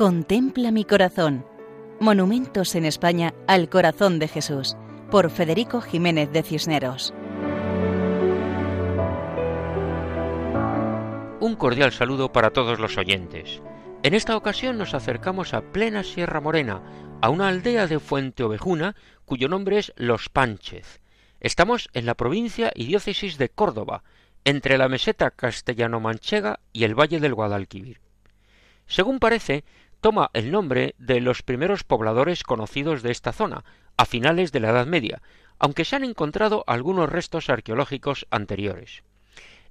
Contempla mi corazón. Monumentos en España al corazón de Jesús, por Federico Jiménez de Cisneros. Un cordial saludo para todos los oyentes. En esta ocasión nos acercamos a plena Sierra Morena, a una aldea de Fuente Ovejuna, cuyo nombre es Los Pánchez. Estamos en la provincia y diócesis de Córdoba, entre la meseta castellano-manchega y el valle del Guadalquivir. Según parece, toma el nombre de los primeros pobladores conocidos de esta zona, a finales de la Edad Media, aunque se han encontrado algunos restos arqueológicos anteriores.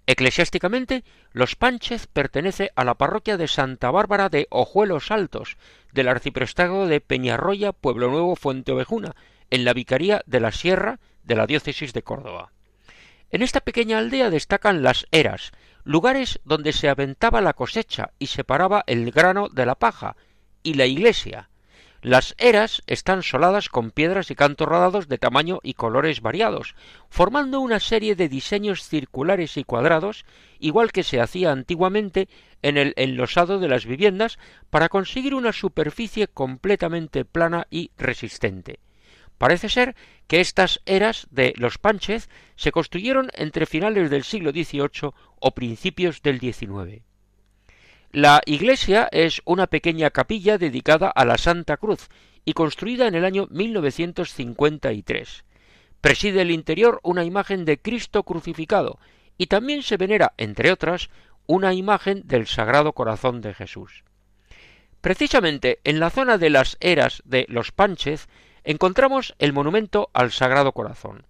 Eclesiásticamente, Los Pánchez pertenece a la parroquia de Santa Bárbara de Ojuelos Altos, del arciprestado de Peñarroya, Pueblo Nuevo, Fuente Ovejuna, en la Vicaría de la Sierra de la diócesis de Córdoba. En esta pequeña aldea destacan las eras, lugares donde se aventaba la cosecha y separaba el grano de la paja, y la iglesia. Las eras están soladas con piedras y cantos rodados de tamaño y colores variados, formando una serie de diseños circulares y cuadrados, igual que se hacía antiguamente en el enlosado de las viviendas, para conseguir una superficie completamente plana y resistente. Parece ser que estas eras de los Pánchez se construyeron entre finales del siglo XVIII o principios del XIX. La iglesia es una pequeña capilla dedicada a la Santa Cruz y construida en el año 1953. Preside el interior una imagen de Cristo crucificado y también se venera, entre otras, una imagen del Sagrado Corazón de Jesús. Precisamente en la zona de las eras de los Pánchez encontramos el monumento al Sagrado Corazón.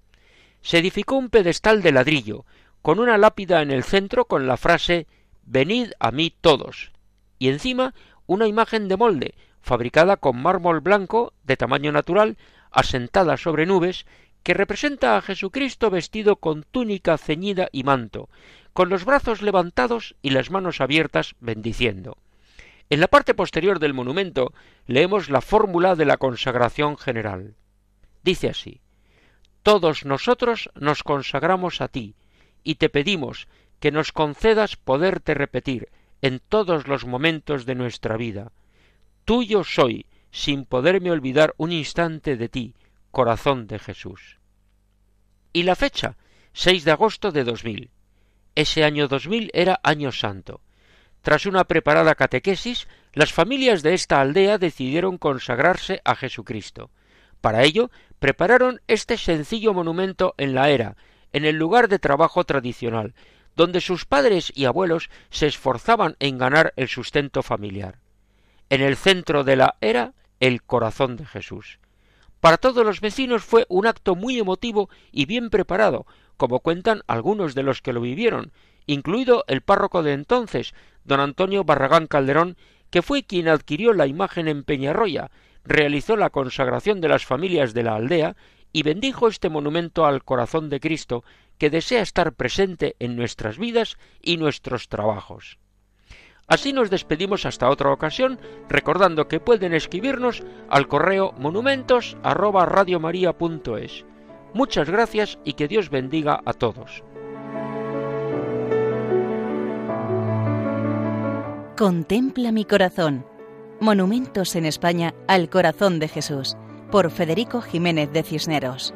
Se edificó un pedestal de ladrillo, con una lápida en el centro con la frase Venid a mí todos, y encima una imagen de molde, fabricada con mármol blanco de tamaño natural, asentada sobre nubes, que representa a Jesucristo vestido con túnica ceñida y manto, con los brazos levantados y las manos abiertas bendiciendo. En la parte posterior del monumento leemos la fórmula de la consagración general. Dice así Todos nosotros nos consagramos a ti, y te pedimos que nos concedas poderte repetir en todos los momentos de nuestra vida. Tuyo soy, sin poderme olvidar un instante de ti, corazón de Jesús. Y la fecha, 6 de agosto de 2000. Ese año 2000 era año santo. Tras una preparada catequesis, las familias de esta aldea decidieron consagrarse a Jesucristo. Para ello, prepararon este sencillo monumento en la era, en el lugar de trabajo tradicional, donde sus padres y abuelos se esforzaban en ganar el sustento familiar. En el centro de la era, el corazón de Jesús. Para todos los vecinos fue un acto muy emotivo y bien preparado, como cuentan algunos de los que lo vivieron, incluido el párroco de entonces, don Antonio Barragán Calderón, que fue quien adquirió la imagen en Peñarroya, realizó la consagración de las familias de la aldea y bendijo este monumento al corazón de Cristo que desea estar presente en nuestras vidas y nuestros trabajos. Así nos despedimos hasta otra ocasión, recordando que pueden escribirnos al correo monumentos Muchas gracias y que Dios bendiga a todos. Contempla mi corazón. Monumentos en España al corazón de Jesús, por Federico Jiménez de Cisneros.